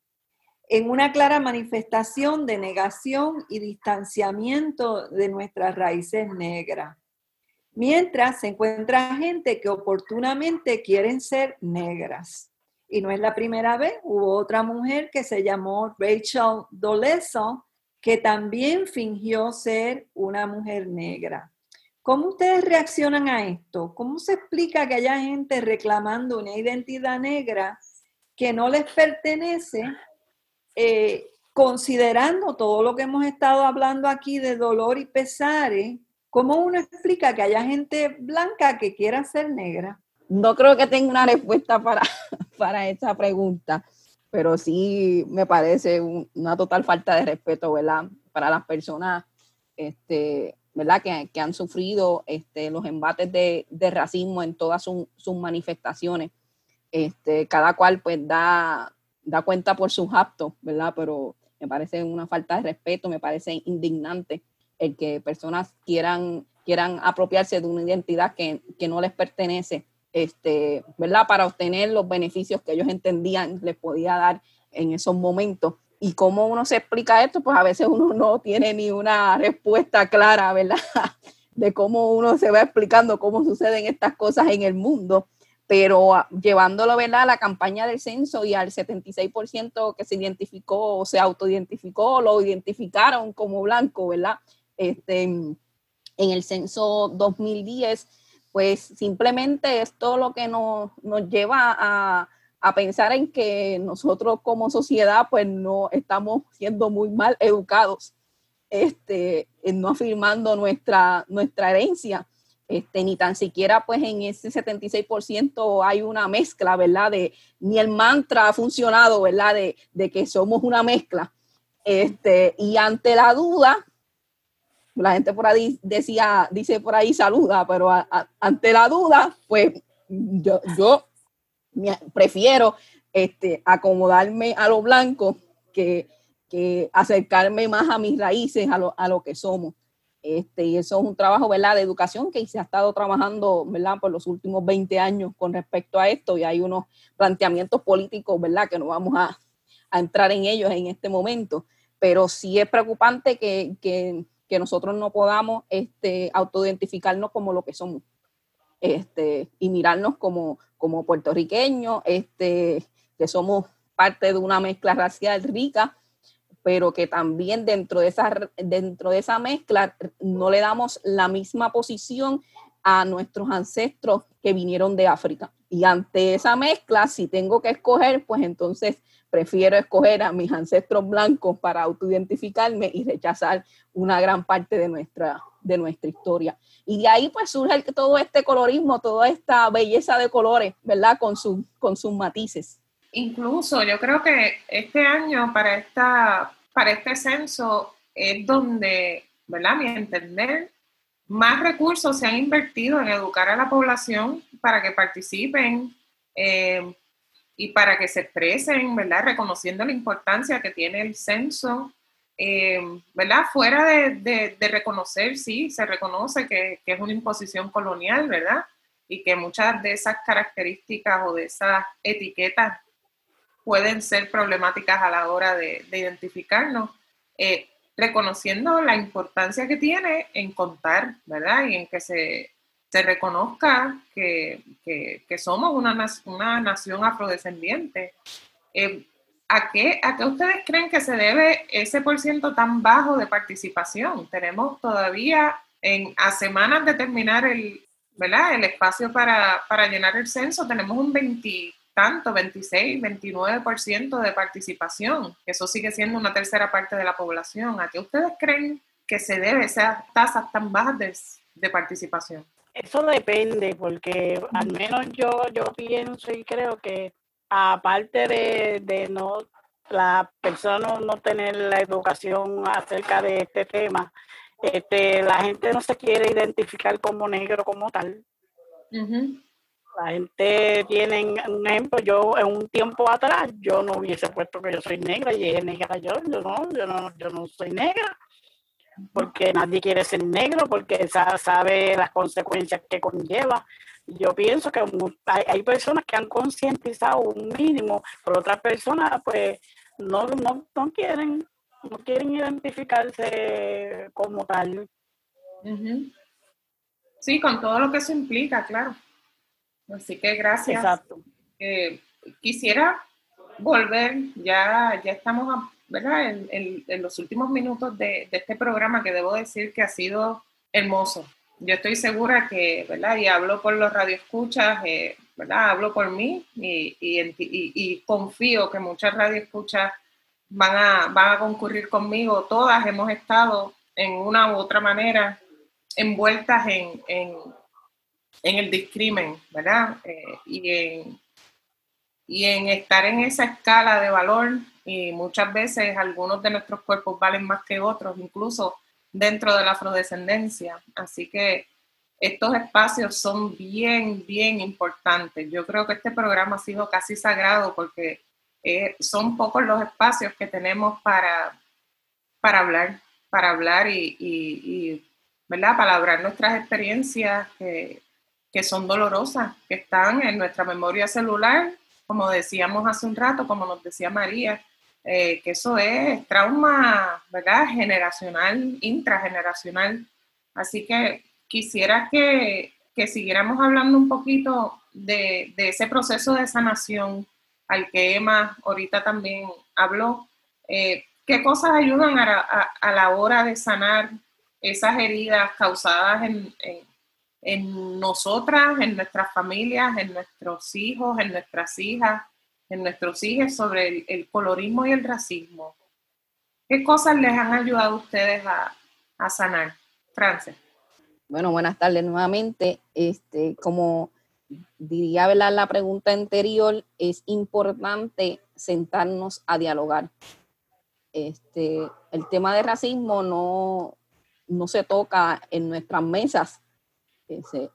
en una clara manifestación de negación y distanciamiento de nuestras raíces negras. Mientras se encuentra gente que oportunamente quieren ser negras. Y no es la primera vez, hubo otra mujer que se llamó Rachel Doleso, que también fingió ser una mujer negra. ¿Cómo ustedes reaccionan a esto? ¿Cómo se explica que haya gente reclamando una identidad negra que no les pertenece, eh, considerando todo lo que hemos estado hablando aquí de dolor y pesares? ¿Cómo uno explica que haya gente blanca que quiera ser negra? No creo que tenga una respuesta para, *laughs* para esta pregunta, pero sí me parece una total falta de respeto, ¿verdad? Para las personas, este, ¿verdad? Que, que han sufrido este, los embates de, de racismo en todas sus manifestaciones. Este, cada cual pues da, da cuenta por sus actos, ¿verdad? Pero me parece una falta de respeto, me parece indignante el que personas quieran, quieran apropiarse de una identidad que, que no les pertenece este, ¿verdad? Para obtener los beneficios que ellos entendían les podía dar en esos momentos. Y cómo uno se explica esto, pues a veces uno no tiene ni una respuesta clara, ¿verdad? *laughs* De cómo uno se va explicando cómo suceden estas cosas en el mundo, pero ah, llevándolo, ¿verdad? A la campaña del censo y al 76% que se identificó o se autoidentificó, lo identificaron como blanco, ¿verdad? Este, en el censo 2010 pues simplemente esto lo que nos, lleva a, pensar en que nosotros como sociedad pues no estamos siendo muy mal educados, este, en no afirmando nuestra, nuestra herencia. Este, ni tan siquiera pues en ese 76% hay una mezcla, ¿verdad? De, ni el mantra ha funcionado, ¿verdad? De, de que somos una mezcla. Este, y ante la duda, la gente por ahí decía, dice por ahí saluda, pero ante la duda, pues yo, yo prefiero este, acomodarme a lo blanco que, acercarme más a mis raíces, a lo, que somos. Este, y eso es un trabajo, ¿verdad?, de educación que se ha estado trabajando, ¿verdad?, por los últimos 20 años con respecto a esto y hay unos planteamientos políticos, ¿verdad?, que no vamos a, entrar en ellos en este momento, pero sí es preocupante que nosotros no podamos este, autoidentificarnos como lo que somos este, y mirarnos como, como puertorriqueños, este, que somos parte de una mezcla racial rica, pero que también dentro de, esa, dentro de esa mezcla no le damos la misma posición a nuestros ancestros que vinieron de África. Y ante esa mezcla, si tengo que escoger, pues entonces prefiero escoger a mis ancestros blancos para autoidentificarme y rechazar una gran parte de nuestra, de nuestra historia. Y de ahí pues surge todo este colorismo, toda esta belleza de colores, ¿verdad? Con, su, con sus matices. Incluso yo creo que este año para, esta, para este censo es donde, ¿verdad? Mi entender, más recursos se han invertido en educar a la población para que participen. Eh, y para que se expresen, ¿verdad? Reconociendo la importancia que tiene el censo, eh, ¿verdad? Fuera de, reconocer, sí, se reconoce que, es una imposición colonial, ¿verdad? Y que muchas de esas características o de esas etiquetas pueden ser problemáticas a la hora de, identificarnos, eh, reconociendo la importancia que tiene en contar, ¿verdad? Y en que se se reconozca que, somos una, una, nación afrodescendiente. Eh, ¿a, qué, ¿A qué ustedes creen que se debe ese por ciento tan bajo de participación? Tenemos todavía en, a semanas de terminar el, ¿verdad? el espacio para, para llenar el censo, tenemos un 20 tanto, 26, 29% de participación. Eso sigue siendo una tercera parte de la población. ¿A qué ustedes creen que se debe esas tasas tan bajas de, de participación? Eso depende, porque al menos yo, yo pienso y creo que aparte de, no la persona no tener la educación acerca de este tema, este, la gente no se quiere identificar como negro como tal. La gente tiene un ejemplo, yo en un tiempo atrás yo no hubiese puesto que yo soy negra y es negra. Yo, yo no, yo no, yo no soy negra porque nadie quiere ser negro, porque sabe las consecuencias que conlleva. Yo pienso que hay, personas que han concientizado un mínimo, pero otras personas pues no, no, no quieren, no quieren identificarse como tal. Sí, con todo lo que eso implica, claro. Así que gracias. Exacto. Eh, quisiera volver, ya, ya estamos ¿verdad? En, los últimos minutos de, este programa que debo decir que ha sido hermoso. Yo estoy segura que, ¿verdad? Y hablo por los radioescuchas, eh, ¿verdad? Hablo por mí y, confío que muchas radioescuchas van a, van a concurrir conmigo. Todas hemos estado en una u otra manera envueltas en, en, en el discrimen, ¿verdad? Eh, y, en, y en estar en esa escala de valor y muchas veces algunos de nuestros cuerpos valen más que otros, incluso dentro de la afrodescendencia. Así que estos espacios son bien, bien importantes. Yo creo que este programa ha sido casi sagrado porque eh, son pocos los espacios que tenemos para, para hablar, para hablar y, y, ¿verdad? Para hablar nuestras experiencias que, que son dolorosas, que están en nuestra memoria celular, como decíamos hace un rato, como nos decía María, eh, que eso es trauma, ¿verdad? Generacional, intrageneracional. Así que quisiera que, que siguiéramos hablando un poquito de, de, ese proceso de sanación al que Emma ahorita también habló. Eh, ¿Qué cosas ayudan a, a, la hora de sanar esas heridas causadas en, en, en nosotras, en nuestras familias, en nuestros hijos, en nuestras hijas? En nuestros hijos sobre el, colorismo y el racismo. ¿Qué cosas les han ayudado a ustedes a, sanar? Frances. Bueno, buenas tardes nuevamente. Este, como diría ¿verdad? la pregunta anterior, es importante sentarnos a dialogar. Este, el tema de racismo no, no se toca en nuestras mesas,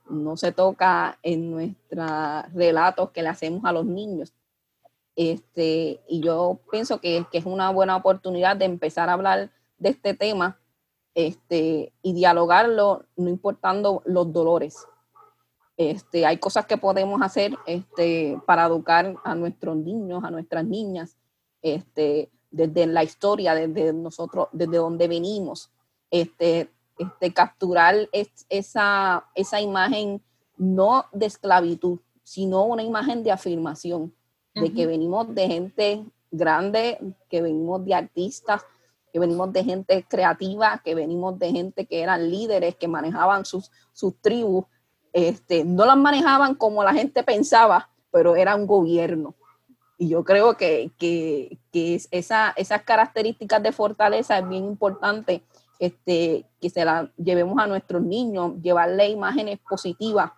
no se toca en nuestros relatos que le hacemos a los niños. Este, y yo pienso que, que, es una buena oportunidad de empezar a hablar de este tema este, y dialogarlo, no importando los dolores. Este, hay cosas que podemos hacer este, para educar a nuestros niños, a nuestras niñas, este, desde la historia, desde nosotros, desde donde venimos. Este, este, capturar esa, esa imagen no de esclavitud, sino una imagen de afirmación de que venimos de gente grande, que venimos de artistas, que venimos de gente creativa, que venimos de gente que eran líderes, que manejaban sus, sus tribus. Este, no las manejaban como la gente pensaba, pero era un gobierno. Y yo creo que, que, que esa, esas características de fortaleza es bien importante este, que se las llevemos a nuestros niños, llevarle imágenes positivas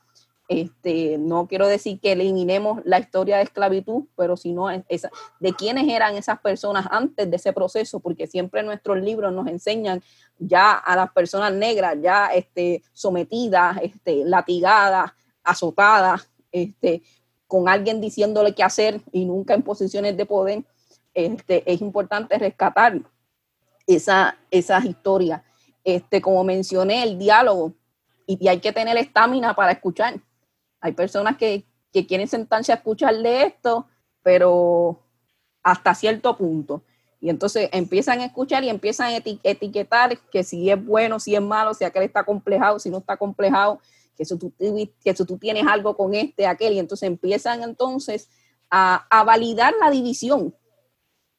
este, no quiero decir que eliminemos la historia de esclavitud, pero sino esa, de quiénes eran esas personas antes de ese proceso, porque siempre nuestros libros nos enseñan ya a las personas negras, ya este, sometidas, este, latigadas, azotadas, este, con alguien diciéndole qué hacer y nunca en posiciones de poder. Este, es importante rescatar esa, esas historias. Este, como mencioné, el diálogo, y hay que tener estamina para escuchar hay personas que, quieren sentarse a escuchar de esto, pero hasta cierto punto. Y entonces empiezan a escuchar y empiezan a etiquetar que si es bueno, si es malo, si aquel está complejado, si no está complejado, que si tú, que si tú tienes algo con este, aquel, y entonces empiezan entonces a, a validar la división.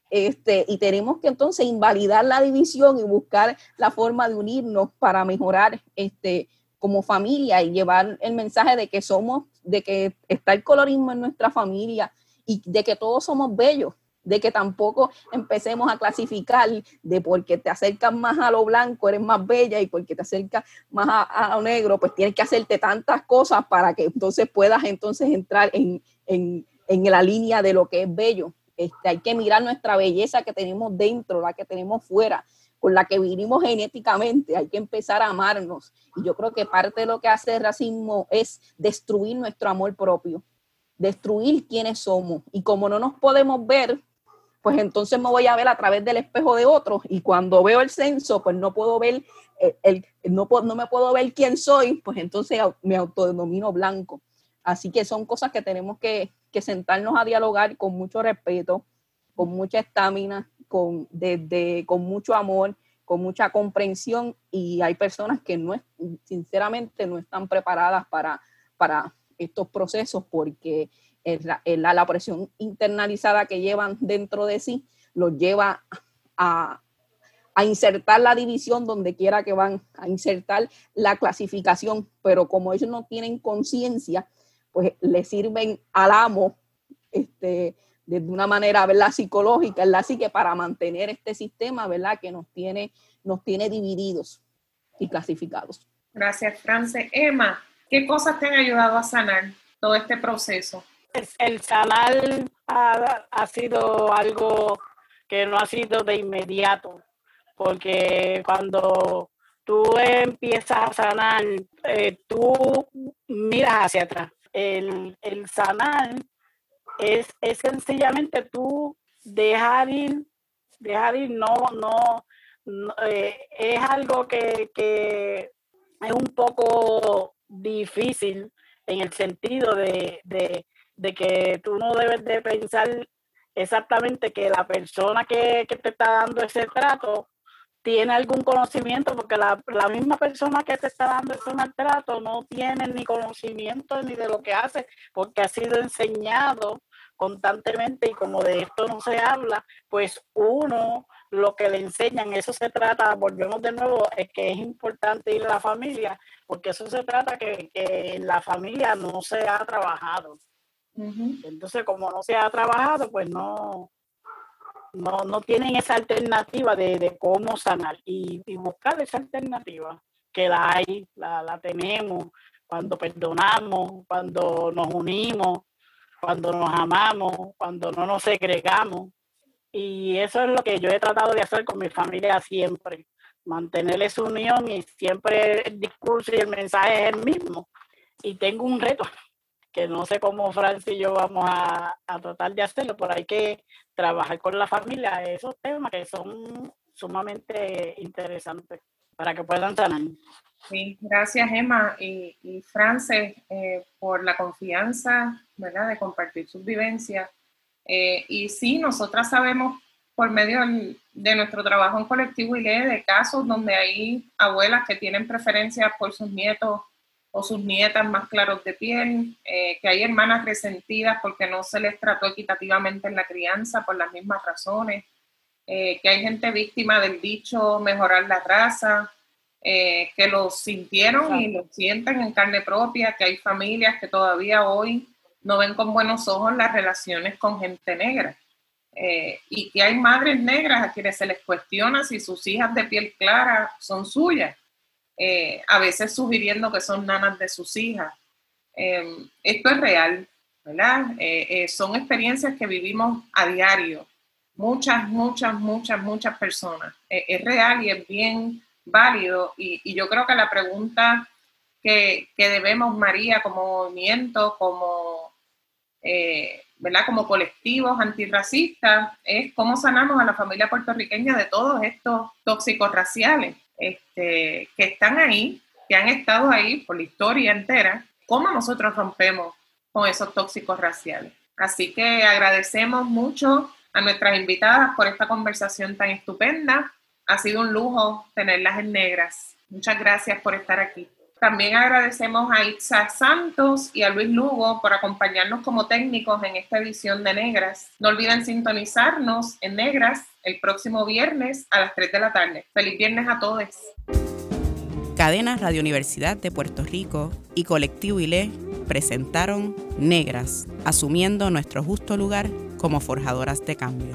Este, y tenemos que entonces invalidar la división y buscar la forma de unirnos para mejorar este, como familia y llevar el mensaje de que somos, de que está el colorismo en nuestra familia y de que todos somos bellos, de que tampoco empecemos a clasificar de porque te acercas más a lo blanco eres más bella y porque te acercas más a, lo negro pues tienes que hacerte tantas cosas para que entonces puedas entonces entrar en, en, en la línea de lo que es bello. Este, hay que mirar nuestra belleza que tenemos dentro, la que tenemos fuera con la que vinimos genéticamente, hay que empezar a amarnos. Y yo creo que parte de lo que hace el racismo es destruir nuestro amor propio, destruir quiénes somos. Y como no nos podemos ver, pues entonces me voy a ver a través del espejo de otros y cuando veo el censo, pues no puedo ver, el, no, no me puedo ver quién soy, pues entonces me autodenomino blanco. Así que son cosas que tenemos que, que sentarnos a dialogar con mucho respeto, con mucha estamina, con, desde, con mucho amor, con mucha comprensión y hay personas que no, sinceramente no están preparadas para, para estos procesos porque la, la, presión internalizada que llevan dentro de sí los lleva a, a insertar la división donde quiera que van, a insertar la clasificación, pero como ellos no tienen conciencia, pues le sirven al amo este, de una manera ¿verdad? psicológica, Así que para mantener este sistema ¿verdad? que nos tiene, nos tiene divididos y clasificados. Gracias, France. Emma, ¿qué cosas te han ayudado a sanar todo este proceso? El sanar ha, ha sido algo que no ha sido de inmediato, porque cuando tú empiezas a sanar, eh, tú miras hacia atrás. El, el sanar es, es, sencillamente tú dejar ir, dejar ir, no, no, eh, es algo que, que, es un poco difícil en el sentido de, de, de que tú no debes de pensar exactamente que la persona que, que, te está dando ese trato tiene algún conocimiento, porque la, la, misma persona que te está dando ese maltrato no tiene ni conocimiento ni de lo que hace, porque ha sido enseñado constantemente y como de esto no se habla, pues uno lo que le enseñan, eso se trata, volvemos de nuevo, es que es importante ir a la familia, porque eso se trata que, que la familia no se ha trabajado. Entonces, como no se ha trabajado, pues no, no, no tienen esa alternativa de, de cómo sanar y, buscar esa alternativa, que la hay, la, la tenemos, cuando perdonamos, cuando nos unimos, cuando nos amamos, cuando no nos segregamos. Y eso es lo que yo he tratado de hacer con mi familia siempre, mantener esa unión y siempre el discurso y el mensaje es el mismo. Y tengo un reto que no sé cómo Francia y yo vamos a, a, tratar de hacerlo, pero hay que trabajar con la familia esos temas que son sumamente interesantes para que puedan sanar. Sí, gracias Emma y, y Frances eh, por la confianza, ¿verdad? De compartir sus vivencias. Eh, y sí, nosotras sabemos por medio de nuestro trabajo en colectivo y lee de casos donde hay abuelas que tienen preferencias por sus nietos o sus nietas más claros de piel, eh, que hay hermanas resentidas porque no se les trató equitativamente en la crianza por las mismas razones, eh, que hay gente víctima del dicho mejorar la raza, eh, que lo sintieron y lo sienten en carne propia, que hay familias que todavía hoy no ven con buenos ojos las relaciones con gente negra. y que hay madres negras a quienes se les cuestiona si sus hijas de piel clara son suyas eh, a veces sugiriendo que son nanas de sus hijas. Em, esto es real, ¿verdad? Eh, eh, son experiencias que vivimos a diario, muchas, muchas, muchas, muchas personas. es real y es bien válido y, yo creo que la pregunta que, debemos, María, como movimiento, como, ¿verdad? como colectivos antirracistas, es cómo sanamos a la familia puertorriqueña de todos estos tóxicos raciales este, que están ahí, que han estado ahí por la historia entera, cómo nosotros rompemos con esos tóxicos raciales. Así que agradecemos mucho a nuestras invitadas por esta conversación tan estupenda. Ha sido un lujo tenerlas en negras. Muchas gracias por estar aquí. También agradecemos a Itza Santos y a Luis Lugo por acompañarnos como técnicos en esta edición de Negras. No olviden sintonizarnos en Negras el próximo viernes a las 3 de la tarde. Feliz viernes a todos. Cadena Radio Universidad de Puerto Rico y Colectivo ILE presentaron Negras, asumiendo nuestro justo lugar como forjadoras de cambio.